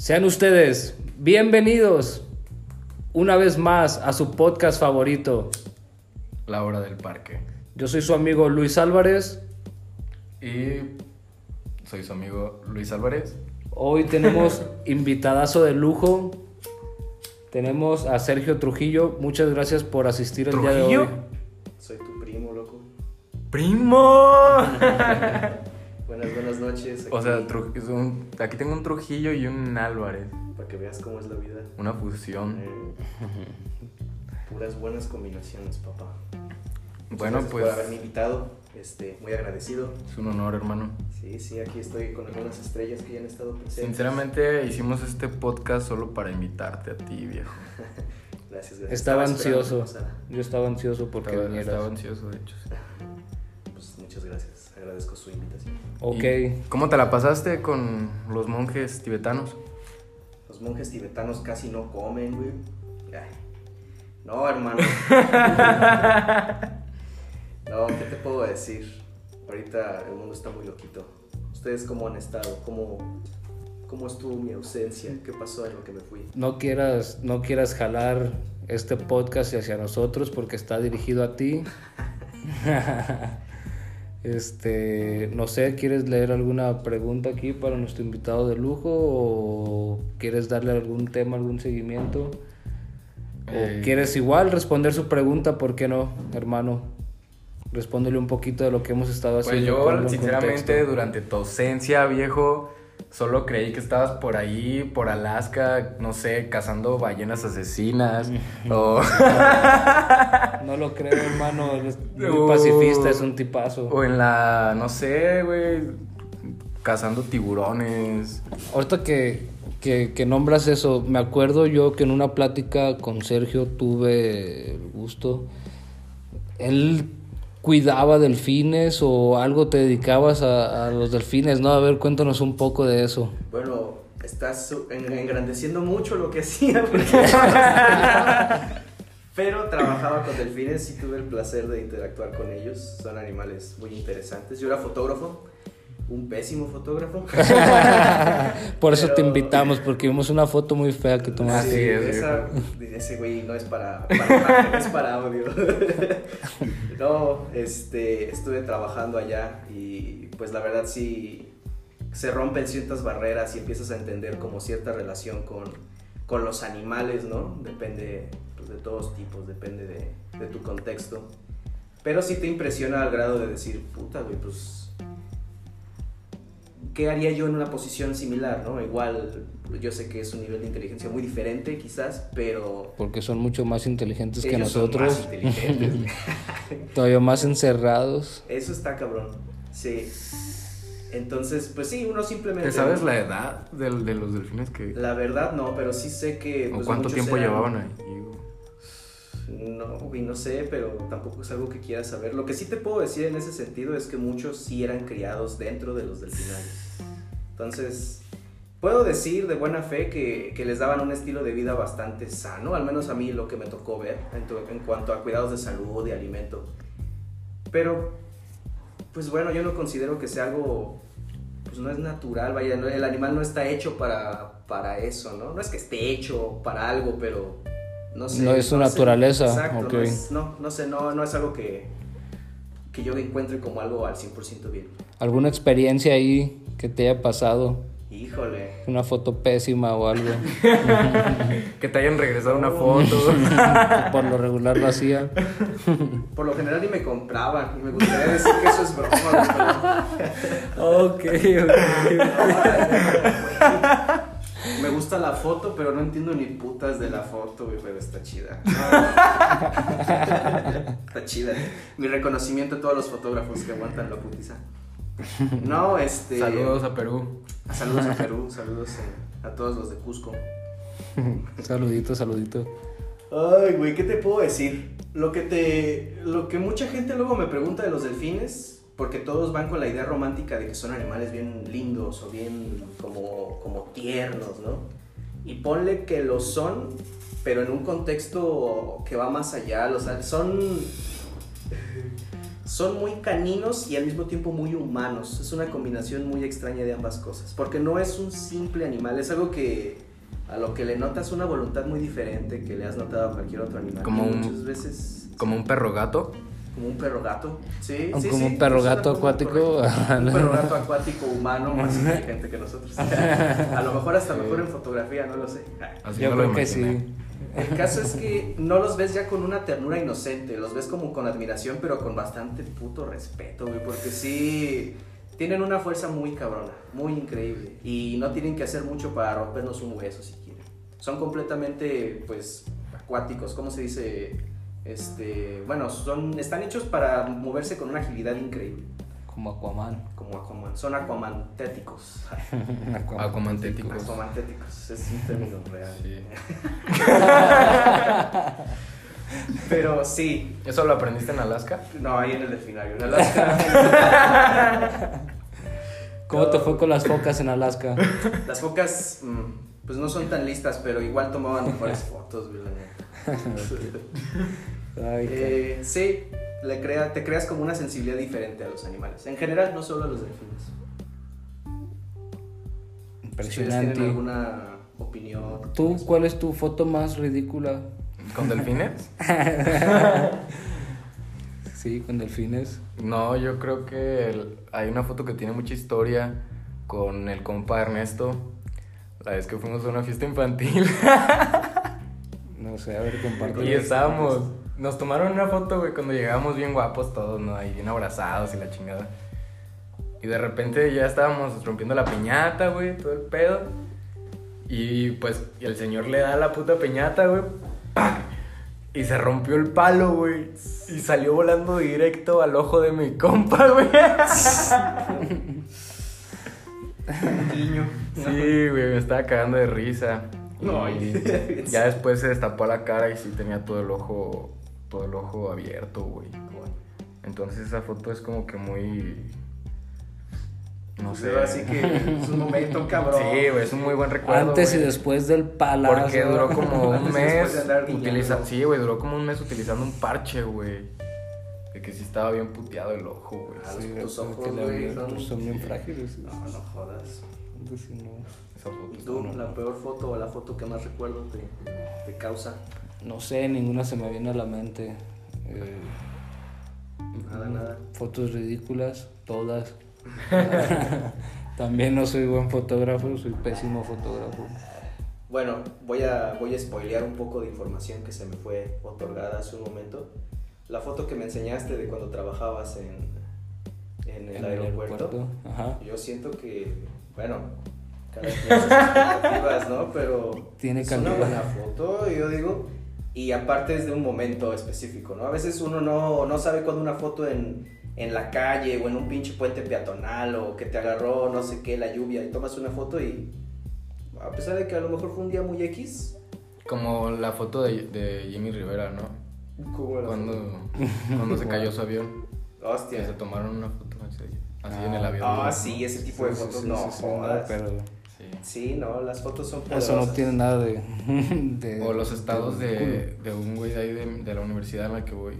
Sean ustedes bienvenidos una vez más a su podcast favorito. La hora del parque. Yo soy su amigo Luis Álvarez. Y soy su amigo Luis Álvarez. Hoy tenemos invitadazo de lujo. Tenemos a Sergio Trujillo. Muchas gracias por asistir el día de hoy. ¿Trujillo? Soy tu primo, loco. ¡Primo! Buenas, buenas noches. o sea, aquí, Tru- es un- aquí tengo un Trujillo y un Álvarez. Para que veas cómo es la vida. Una fusión. Eh, puras buenas combinaciones, papá. Muchas Bueno, gracias pues Por haberme invitado. Este, muy agradecido. es un honor, hermano. Sí, sí, aquí estoy con algunas estrellas que ya han estado presentes. Sinceramente, hicimos este podcast solo para invitarte a ti, viejo. Gracias, gracias. Estaba ansioso. Yo estaba ansioso porque Estaba, vinieras. estaba ansioso, de hecho. Pues muchas gracias. Agradezco su invitación. Ok. ¿Y ¿Cómo te la pasaste con los monjes tibetanos? Los monjes tibetanos casi no comen, güey. Ay. No, hermano. no, ¿qué te puedo decir? Ahorita el mundo está muy loquito. ¿Ustedes cómo han estado? ¿Cómo, cómo estuvo mi ausencia? ¿Qué pasó en lo que me fui? No quieras, no quieras jalar este podcast hacia nosotros porque está dirigido a ti. Este, no sé, ¿quieres leer alguna pregunta aquí para nuestro invitado de lujo o quieres darle algún tema, algún seguimiento? ¿O Eh. quieres igual responder su pregunta? ¿Por qué no, hermano? Respóndele un poquito de lo que hemos estado Pues haciendo. yo, ponlo en sinceramente, durante tu ausencia, viejo, solo creí que estabas por ahí, por Alaska, no sé, cazando ballenas asesinas. o, No lo creo, hermano. Es muy Uh. pacifista, es un tipazo. o en la, no sé, güey, cazando tiburones. Ahorita que, que, que nombras eso, me acuerdo yo que en una plática con Sergio tuve el gusto. Él cuidaba delfines o algo te dedicabas a, a los delfines, ¿no? A ver, cuéntanos un poco de eso. Bueno, estás engrandeciendo mucho lo que hacía. porque- Pero trabajaba con delfines y tuve el placer de interactuar con ellos. Son animales muy interesantes. Yo era fotógrafo, un pésimo fotógrafo. Por eso te invitamos, porque vimos una foto muy fea que tomaste. esa- ese güey no es para, es para audio. No, este, estuve trabajando allá y pues la verdad sí se rompen ciertas barreras y empiezas a entender como cierta relación con, con los animales, ¿no? Depende pues, de todos tipos, depende de, de tu contexto. Pero sí te impresiona al grado de decir, puta, güey, pues ¿qué haría yo en una posición similar, no? Igual, yo sé que es un nivel de inteligencia muy diferente, quizás, pero Porque son mucho más inteligentes que ellos son nosotros, más inteligentes. todavía más encerrados. Eso está cabrón. Sí. Entonces, pues sí, uno simplemente. ¿Te sabes la edad del- de, los delfines que... La verdad no, pero sí sé que. o pues, cuánto tiempo eran- llevaban ahí? No, güey, no sé, pero tampoco es algo que quiera saber. Lo que sí te puedo decir en ese sentido es que muchos sí eran criados dentro de los delfinarios. Entonces, puedo decir de buena fe que, que les daban un estilo de vida bastante sano, al menos a mí lo que me tocó ver en, tu- en cuanto a cuidados de salud y alimento. Pero, pues bueno, yo no considero que sea algo, pues no es natural, vaya, el animal no está hecho para, para eso, ¿no? No es que esté hecho para algo, pero no sé. No es su naturaleza, Exacto, ok. no, es- no, no sé, no, no es algo que, que yo encuentre como algo al 100% bien. ¿Alguna experiencia ahí que te haya pasado? Híjole. Una foto pésima o algo. Que te hayan regresado una foto. por lo regular lo hacía. Por lo general ni me compraban y me gustaría decir que eso es broma. Ok, Me gusta la foto, pero no entiendo ni putas de la foto, güey, pero está chida. está chida. Mi reconocimiento a todos los fotógrafos que aguantan la putiza. No, este. Saludos a Perú. Saludos a Perú, saludos eh, a todos los de Cusco. Saludito, saludito. Ay, güey, ¿qué te puedo decir? Lo que te. Lo que mucha gente luego me pregunta de los delfines, porque todos van con la idea romántica de que son animales bien lindos o bien como, como tiernos, ¿no? Y ponle que lo son, pero en un contexto que va más allá. O sea, son. son muy caninos y al mismo tiempo muy humanos. Es una combinación muy extraña de ambas cosas. Porque no es un simple animal, es algo que a lo que le notas una voluntad muy diferente que le has notado a cualquier otro animal. Como un- muchas veces Como un perro gato. Como un perro gato. Sí, sí, como sí, un perro gato acuático. Un perro gato acuático humano más inteligente que nosotros. A lo mejor hasta Sí. mejor en fotografía, no lo sé. Así Yo no lo creo que sí. El caso es que no los ves ya con una ternura inocente, los ves como con admiración, pero con bastante puto respeto, güey, porque sí tienen una fuerza muy cabrona, muy increíble, y no tienen que hacer mucho para rompernos un hueso si quieren. Son completamente, pues, acuáticos, ¿cómo se dice? Este, bueno, son, están hechos para moverse con una agilidad increíble, Como Aquaman. como Aquaman, son aquamantéticos. Aquamantéticos. Aquamantéticos, es un término real. Sí. Pero sí, ¿Eso lo aprendiste en Alaska? No, ahí en el delfinario. En Alaska. ¿Cómo te fue con las focas en Alaska? Las focas, mm, pues no son tan listas, pero igual tomaban mejores fotos, güey, la neta. Ay, Eh, sí, le crea, te creas como una sensibilidad diferente a los animales. En general, no solo a los delfines. ¿Ustedes impresionante. tienen alguna opinión? ¿Tú cuál es tu foto más ridícula? ¿Con delfines? Sí, con delfines. No, yo creo que el- hay una foto que tiene mucha historia con el compa Ernesto. La vez que fuimos a una fiesta infantil No sé, a ver, comparte. y estábamos. Nos tomaron una foto, güey, cuando llegamos bien guapos todos, ¿no? Ahí bien abrazados y la chingada. Y de repente ya estábamos rompiendo la piñata, güey, todo el pedo. Y pues el señor le da la puta piñata, güey. Y se rompió el palo, güey. Y salió volando directo al ojo de mi compa, güey. Guiño. Sí, güey, me estaba cagando de risa. No, Y y- ya después se destapó la cara y sí tenía todo el ojo, todo el ojo abierto, güey. Entonces esa foto es como que muy, no sé. Así que es un momento cabrón. Sí, güey, es un muy buen recuerdo. Antes y güey. después del palazo. Porque duró como un y mes de utilizando, sí, güey, duró como un mes utilizando un parche, güey. De que sí estaba bien puteado el ojo, güey. Ah, Sí, tus güey, ojos, güey, son- pues, son bien frágiles. No, no jodas. No. Esa foto ¿Y tú, la peor foto o la foto que más recuerdo te, te causa? No sé, ninguna se me viene a la mente. Eh, Nada, nada. Fotos ridículas, todas. También no soy buen fotógrafo, soy pésimo fotógrafo. Bueno, voy a, voy a spoilear un poco de información que se me fue otorgada hace un momento. La foto que me enseñaste de cuando trabajabas en, en el En aeropuerto, Ajá. yo siento que, bueno, cada quien sus expectativas, ¿no? Pero Tiene es una buena foto, yo digo, y aparte es de un momento específico, ¿no? A veces uno no, no sabe cuando una foto en, en la calle o en un pinche puente peatonal o que te agarró no sé qué, la lluvia, y tomas una foto y a pesar de que a lo mejor fue un día muy X, Como la foto de, de Jimmy Rivera, ¿no? como la Cuando, cuando se cayó su avión. foto? Que se Hostia. tomaron una foto así, así en el avión. Ah, ¿no? sí, ese tipo de Sí, fotos sí, no sí, sí, no, jodas. pero Sí. Sí, no, las fotos son eso no poderosas. tiene nada de. de- O los estados de de, de un güey de ahí de, de la universidad en la que voy.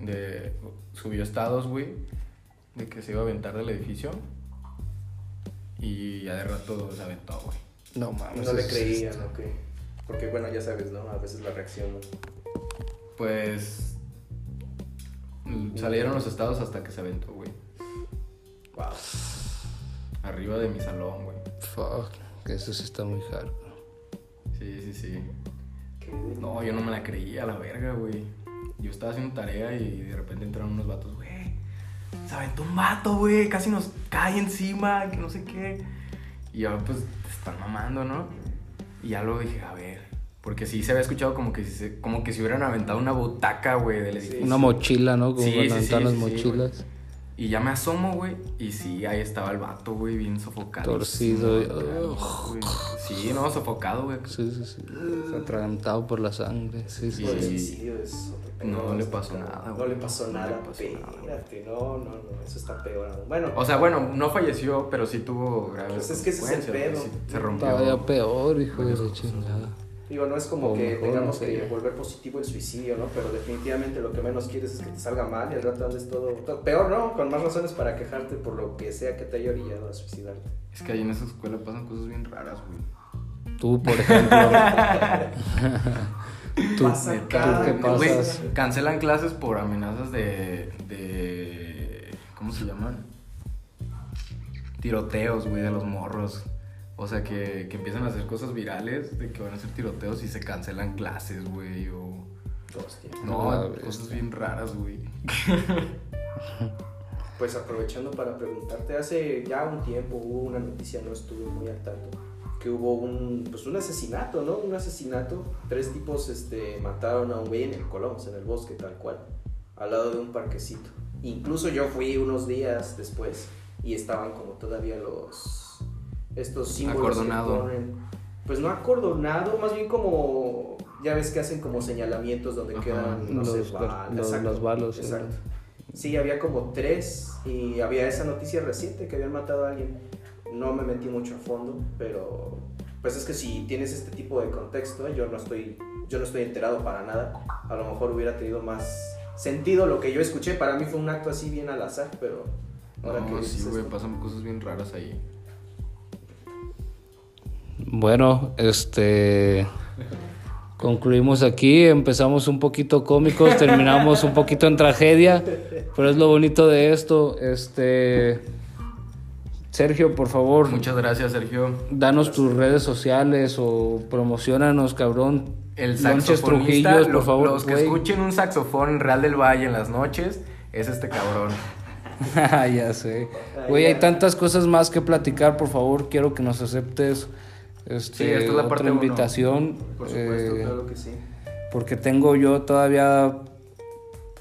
De, subió estados, güey, de que se iba a aventar del edificio. Y ya de rato se aventó, güey. No mames. No le creían, ok. Porque bueno, ya sabes, ¿no? A veces la reacción. ¿no? Pues. Salieron los estados hasta que se aventó, güey. Wow. Arriba de mi salón, güey. Fuck, que eso sí está muy hardcore. Sí, sí, sí. Qué No, yo no me la creía, la verga, güey. Yo estaba haciendo tarea y de repente entraron unos vatos, güey. Se aventó un vato, güey. Casi nos cae encima, que no sé qué. Y yo, pues, te están mamando, ¿no? Y ya luego dije, a ver. Porque sí se había escuchado como que si, se, como que si hubieran aventado una butaca, güey, del edificio. Una mochila, ¿no? Como Sí, cuando sí, sí, aventan las sí, sí, mochilas. Y ya me asomo, güey. Y sí, ahí estaba el vato, güey, bien sofocado. Torcido y- Sí, no, sofocado, güey. Sí, sí, sí. Atragantado por la sangre. Sí, sí. Sí. No le pasó nada, No güey. le pasó No le nada, pasó nada, güey. espérate, no, no, no, eso está peor aún. Bueno, O sea, bueno, no falleció, pero sí tuvo graves Pues es que ese es el pedo. sí, se rompió. Todavía peor, hijo de la chingada. Digo, no es como O que mejor, tengamos no sé. que volver positivo el suicidio, ¿no? Pero definitivamente lo que menos quieres es que te salga mal y al rato andes todo, todo- Peor, ¿no? Con más razones para quejarte por lo que sea que te haya orillado a suicidarte. Es que ahí en esa escuela pasan cosas bien raras, güey. Tú, por ejemplo. tú, Pasa tú cada qué pasas. cancelan clases por amenazas de, de. ¿Cómo se llaman? Tiroteos, güey, de los morros. O sea, que, que empiezan a hacer cosas virales de que van a hacer tiroteos y se cancelan clases, güey. O. Hostia. No, Ah, cosas bestia. bien raras, güey. Pues aprovechando para preguntarte, hace ya un tiempo hubo una noticia, no estuve muy al tanto, que hubo un, pues un asesinato, ¿no? Un asesinato. Tres tipos este, mataron a un güey en el Colombs, en el bosque, tal cual, al lado de un parquecito. Incluso yo fui unos días después y estaban como todavía los, estos símbolos que Acordonado. ponen, pues no acordonado, más bien como, ya ves que hacen como señalamientos donde Ajá. quedan, no sé, Los- balas, los- exacto, los balos. Exacto. Sí, había como tres y había esa noticia reciente que habían matado a alguien. No me metí mucho a fondo, pero pues es que si tienes este tipo de contexto, yo no estoy, yo no estoy enterado para nada. A lo mejor hubiera tenido más sentido lo que yo escuché. Para mí fue un acto así bien al azar, pero ahora que No, dices sí, güey, pasan cosas bien raras ahí. Bueno, este. Concluimos aquí, empezamos un poquito cómicos, terminamos un poquito en tragedia, pero es lo bonito de esto. Este. Sergio, por favor, Muchas gracias, Sergio. danos tus redes sociales o promocionanos, cabrón. El saxofonista, Trujillos, lo- por favor, los que escuchen un saxofón en Real del Valle en las noches, es este cabrón. ya sé. Güey, hay tantas cosas más que platicar, por favor, quiero que nos aceptes este, Sí, esta es la otra parte uno. invitación. Por supuesto, eh, claro que sí. porque tengo yo todavía,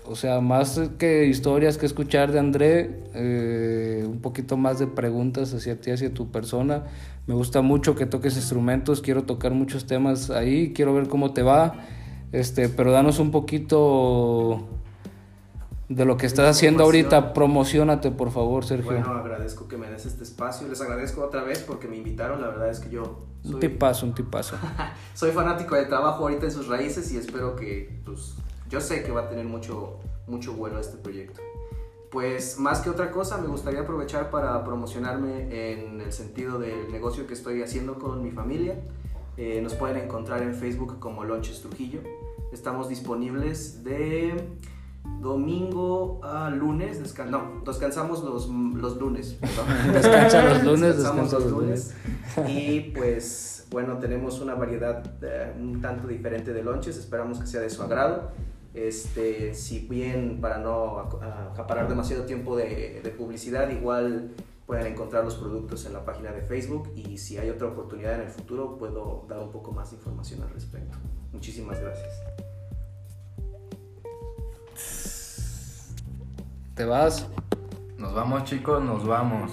o sea, más que historias que escuchar de André, eh, un poquito más de preguntas hacia ti, hacia tu persona. Me gusta mucho que toques instrumentos, quiero tocar muchos temas ahí, quiero ver cómo te va, este, pero danos un poquito de lo que estás haciendo ahorita, promocionate por favor, Sergio. Bueno, agradezco que me des este espacio. Les agradezco otra vez porque me invitaron. La verdad es que yo un soy, tipazo, un tipazo. soy fanático del trabajo ahorita en sus raíces y espero que, pues, yo sé que va a tener mucho, mucho vuelo este proyecto. Pues más que otra cosa, me gustaría aprovechar para promocionarme en el sentido del negocio que estoy haciendo con mi familia. Eh, nos pueden encontrar en Facebook como Lonches Trujillo. Estamos disponibles de domingo a lunes. descan- no, descansamos los, los lunes. perdón. Descansa los lunes, Descansamos descansa los los lunes. Y pues bueno, tenemos una variedad eh, un tanto diferente de lonches, esperamos que sea de su agrado. Este, si bien para no ac- acaparar demasiado tiempo de, de publicidad, igual pueden encontrar los productos en la página de Facebook y si hay otra oportunidad en el futuro puedo dar un poco más de información al respecto. Muchísimas gracias. ¿Te vas? Nos vamos, chicos, nos vamos.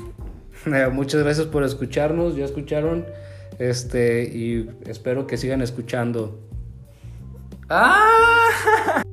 Muchas gracias por escucharnos, ya escucharon, este, y espero que sigan escuchando. ¡Ah!